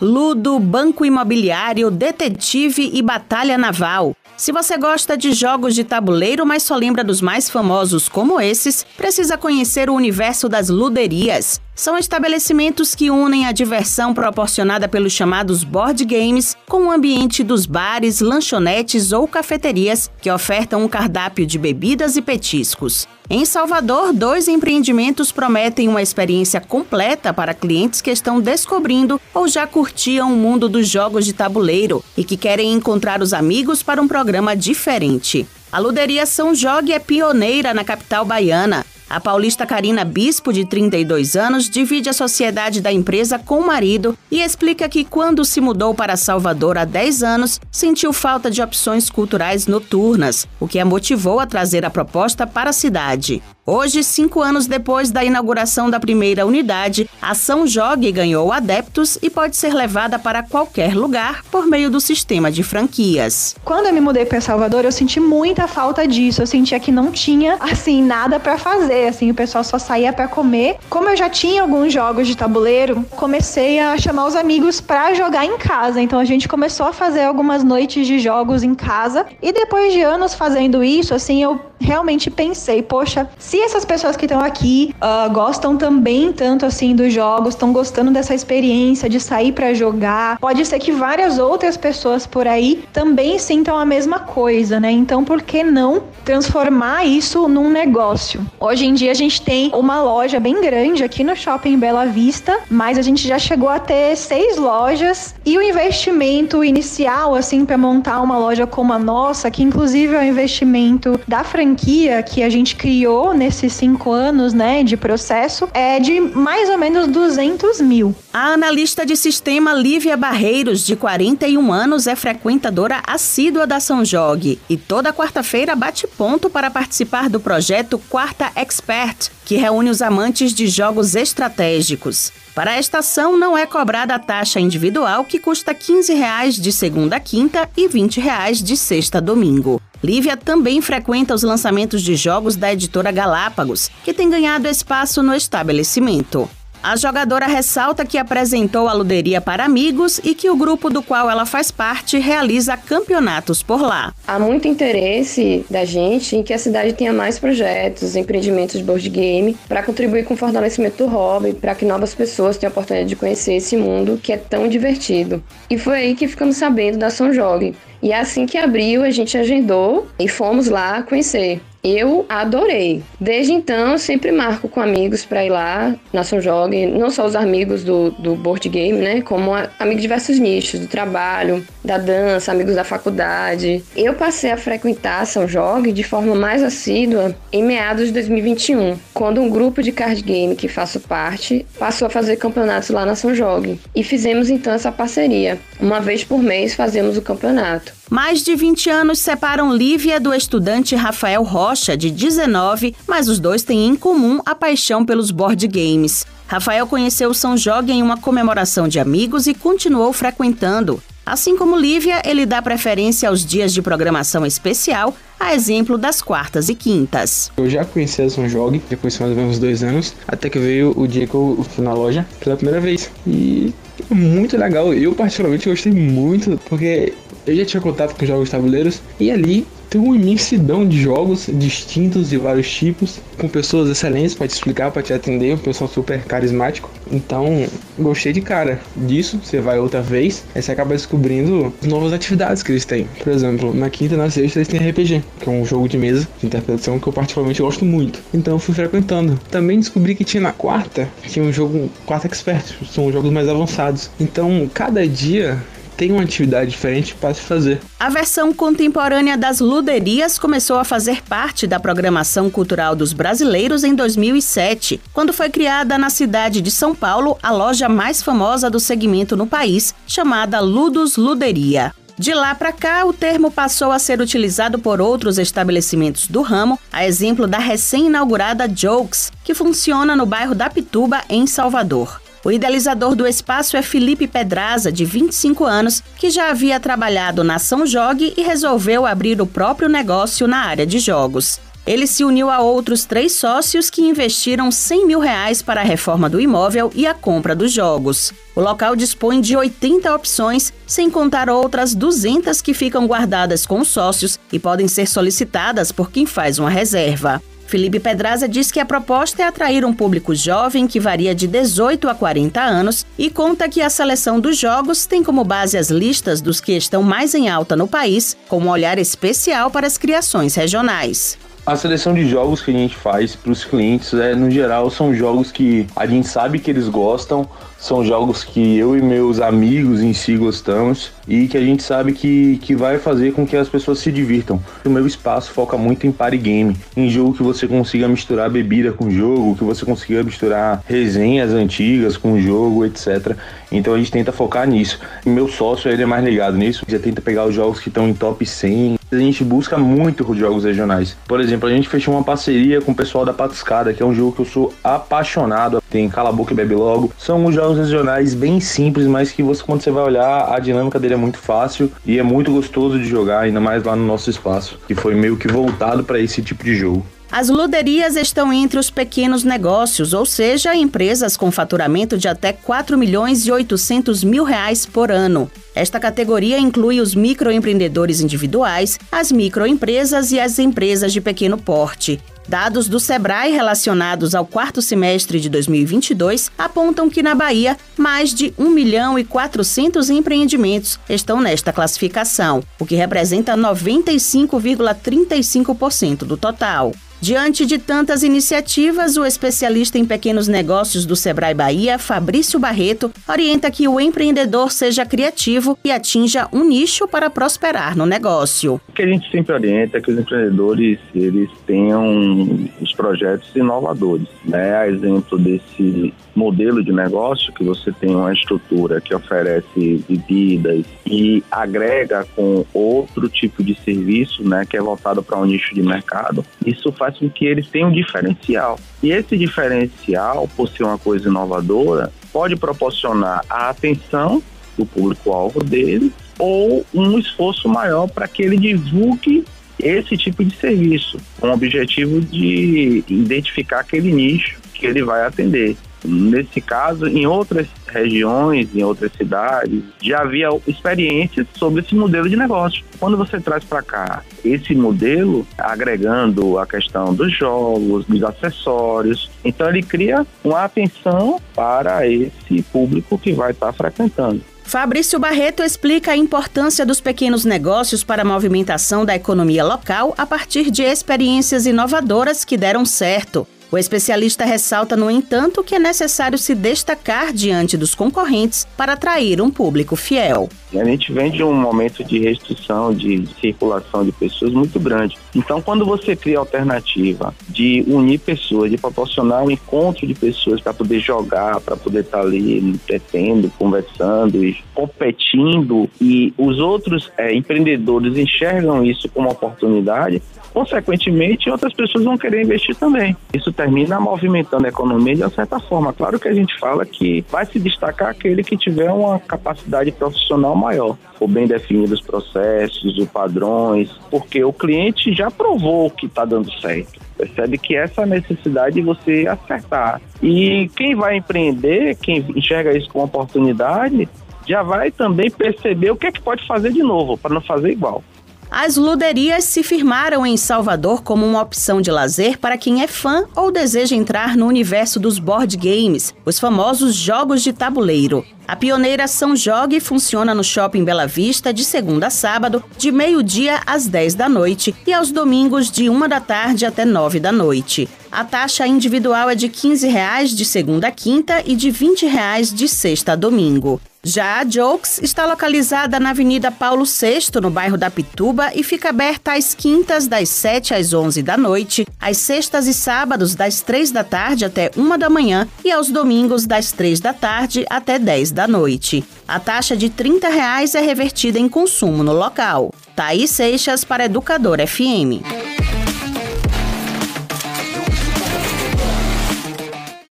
ludo, banco imobiliário, detetive e batalha naval. Se você gosta de jogos de tabuleiro, mas só lembra dos mais famosos como esses, precisa conhecer o universo das luderias. São estabelecimentos que unem a diversão proporcionada pelos chamados board games com o ambiente dos bares, lanchonetes ou cafeterias que ofertam um cardápio de bebidas e petiscos. Em Salvador, dois empreendimentos prometem uma experiência completa para clientes que estão descobrindo ou já curtiam o mundo dos jogos de tabuleiro e que querem encontrar os amigos para um programa diferente. A Luderia São Jogue é pioneira na capital baiana. A paulista Karina Bispo, de 32 anos, divide a sociedade da empresa com o marido e explica que quando se mudou para Salvador há 10 anos, sentiu falta de opções culturais noturnas, o que a motivou a trazer a proposta para a cidade. Hoje, cinco anos depois da inauguração da primeira unidade, a São Jogue ganhou adeptos e pode ser levada para qualquer lugar por meio do sistema de franquias. Quando eu me mudei para Salvador, eu senti muita falta disso. Eu sentia que não tinha, assim, nada para fazer. Assim, o pessoal só saía para comer. Como eu já tinha alguns jogos de tabuleiro, comecei a chamar os amigos para jogar em casa. Então a gente começou a fazer algumas noites de jogos em casa. E depois de anos fazendo isso, assim, eu realmente pensei, poxa, se essas pessoas que estão aqui uh, gostam também tanto assim dos jogos, estão gostando dessa experiência de sair para jogar, pode ser que várias outras pessoas por aí também sintam a mesma coisa, né? Então, por que não transformar isso num negócio? Hoje em dia a gente tem uma loja bem grande aqui no Shopping Bela Vista, mas a gente já chegou a ter seis lojas e o investimento inicial, assim, para montar uma loja como a nossa, que inclusive é o investimento da franquia franquia que a gente criou nesses cinco anos, né, de processo, é de mais ou menos 200 mil. A analista de sistema Lívia Barreiros, de 41 anos, é frequentadora assídua da São Jogue e toda quarta-feira bate ponto para participar do projeto Quarta Expert, que reúne os amantes de jogos estratégicos. Para a estação, não é cobrada a taxa individual, que custa 15 reais de segunda a quinta e 20 reais de sexta a domingo. Lívia também frequenta os lançamentos de jogos da editora Galápagos, que tem ganhado espaço no estabelecimento. A jogadora ressalta que apresentou a luderia para amigos e que o grupo do qual ela faz parte realiza campeonatos por lá. Há muito interesse da gente em que a cidade tenha mais projetos, empreendimentos de board game, para contribuir com o fortalecimento do hobby, para que novas pessoas tenham a oportunidade de conhecer esse mundo que é tão divertido. E foi aí que ficamos sabendo da São Jogue. E assim que abriu, a gente agendou e fomos lá conhecer. Eu adorei. Desde então, sempre marco com amigos para ir lá na São Jogue, não só os amigos do, do board game, né? Como amigos de diversos nichos, do trabalho, da dança, amigos da faculdade. Eu passei a frequentar São Jogue de forma mais assídua em meados de 2021, quando um grupo de card game que faço parte passou a fazer campeonatos lá na São Jogue. E fizemos então essa parceria. Uma vez por mês fazemos o campeonato. Mais de 20 anos separam Lívia do estudante Rafael Rocha, de 19, mas os dois têm em comum a paixão pelos board games. Rafael conheceu São Jogue em uma comemoração de amigos e continuou frequentando. Assim como Lívia, ele dá preferência aos dias de programação especial, a exemplo das quartas e quintas. Eu já conhecia São Jogue, já conheci mais ou menos dois anos, até que veio o dia que eu fui na loja pela primeira vez. E muito legal, eu particularmente gostei muito, porque eu já tinha contato com jogos tabuleiros e ali tem uma imensidão de jogos distintos de vários tipos, com pessoas excelentes para te explicar, para te atender, um pessoal super carismático. Então, gostei de cara disso. Você vai outra vez, aí você acaba descobrindo novas atividades que eles têm. Por exemplo, na quinta e na sexta eles têm RPG, que é um jogo de mesa de interpretação que eu particularmente gosto muito. Então, fui frequentando. Também descobri que tinha na quarta, tinha um jogo Quarta Expert, são jogos mais avançados. Então, cada dia tem uma atividade diferente para se fazer. A versão contemporânea das luderias começou a fazer parte da programação cultural dos brasileiros em 2007, quando foi criada na cidade de São Paulo a loja mais famosa do segmento no país, chamada Ludus Luderia. De lá para cá, o termo passou a ser utilizado por outros estabelecimentos do ramo, a exemplo da recém-inaugurada Jokes, que funciona no bairro da Pituba, em Salvador. O idealizador do espaço é Felipe Pedraza, de 25 anos, que já havia trabalhado na São Jogue e resolveu abrir o próprio negócio na área de jogos. Ele se uniu a outros três sócios que investiram 100 mil reais para a reforma do imóvel e a compra dos jogos. O local dispõe de 80 opções, sem contar outras 200 que ficam guardadas com os sócios e podem ser solicitadas por quem faz uma reserva. Felipe Pedraza diz que a proposta é atrair um público jovem que varia de 18 a 40 anos e conta que a seleção dos jogos tem como base as listas dos que estão mais em alta no país, com um olhar especial para as criações regionais. A seleção de jogos que a gente faz para os clientes, é, no geral, são jogos que a gente sabe que eles gostam, são jogos que eu e meus amigos em si gostamos e que a gente sabe que, que vai fazer com que as pessoas se divirtam. O meu espaço foca muito em party game, em jogo que você consiga misturar bebida com jogo, que você consiga misturar resenhas antigas com jogo, etc. Então a gente tenta focar nisso. Meu sócio ele é mais ligado nisso, já tenta pegar os jogos que estão em top 100. A gente busca muito os jogos regionais. Por exemplo, a gente fechou uma parceria com o pessoal da Patuscada, que é um jogo que eu sou apaixonado. Tem Cala a Boca e Bebe Logo. São jogos jogos regionais bem simples, mas que você, quando você vai olhar, a dinâmica dele é muito fácil e é muito gostoso de jogar, ainda mais lá no nosso espaço, que foi meio que voltado para esse tipo de jogo. As luderias estão entre os pequenos negócios, ou seja, empresas com faturamento de até 4 milhões e 800 mil reais por ano. Esta categoria inclui os microempreendedores individuais, as microempresas e as empresas de pequeno porte. Dados do Sebrae relacionados ao quarto semestre de 2022 apontam que na Bahia, mais de 1 milhão e 400 empreendimentos estão nesta classificação, o que representa 95,35% do total. Diante de tantas iniciativas, o especialista em pequenos negócios do Sebrae Bahia, Fabrício Barreto, orienta que o empreendedor seja criativo e atinja um nicho para prosperar no negócio. O que a gente sempre orienta é que os empreendedores eles tenham os projetos inovadores, né? A exemplo desse modelo de negócio que você tem uma estrutura que oferece bebidas e agrega com outro tipo de serviço, né, que é voltado para um nicho de mercado. Isso faz com que eles tenham um diferencial. E esse diferencial, por ser uma coisa inovadora, pode proporcionar a atenção do público-alvo dele ou um esforço maior para que ele divulgue esse tipo de serviço, com o objetivo de identificar aquele nicho que ele vai atender. Nesse caso, em outras regiões, em outras cidades, já havia experiências sobre esse modelo de negócio. Quando você traz para cá esse modelo, agregando a questão dos jogos, dos acessórios, então ele cria uma atenção para esse público que vai estar frequentando. Fabrício Barreto explica a importância dos pequenos negócios para a movimentação da economia local a partir de experiências inovadoras que deram certo. O especialista ressalta, no entanto, que é necessário se destacar diante dos concorrentes para atrair um público fiel. A gente vem de um momento de restrição de circulação de pessoas muito grande. Então, quando você cria a alternativa de unir pessoas, de proporcionar um encontro de pessoas para poder jogar, para poder estar tá ali entretendo, conversando competindo, e os outros é, empreendedores enxergam isso como oportunidade, consequentemente outras pessoas vão querer investir também. Isso termina movimentando a economia de uma certa forma. Claro que a gente fala que vai se destacar aquele que tiver uma capacidade profissional maior, for bem definidos os processos, os padrões, porque o cliente já provou que está dando certo. Percebe que essa necessidade de você acertar. E quem vai empreender, quem enxerga isso como oportunidade, já vai também perceber o que é que pode fazer de novo, para não fazer igual. As luderias se firmaram em Salvador como uma opção de lazer para quem é fã ou deseja entrar no universo dos board games, os famosos jogos de tabuleiro. A pioneira São Jogue funciona no Shopping Bela Vista de segunda a sábado, de meio-dia às 10 da noite e aos domingos de 1 da tarde até 9 da noite. A taxa individual é de 15 reais de segunda a quinta e de 20 reais de sexta a domingo. Já a Jokes está localizada na Avenida Paulo VI, no bairro da Pituba, e fica aberta às quintas, das 7 às 11 da noite, às sextas e sábados, das 3 da tarde até 1 da manhã e aos domingos, das 3 da tarde até 10 da noite. A taxa de 30 reais é revertida em consumo no local. Thaís Seixas para Educador FM.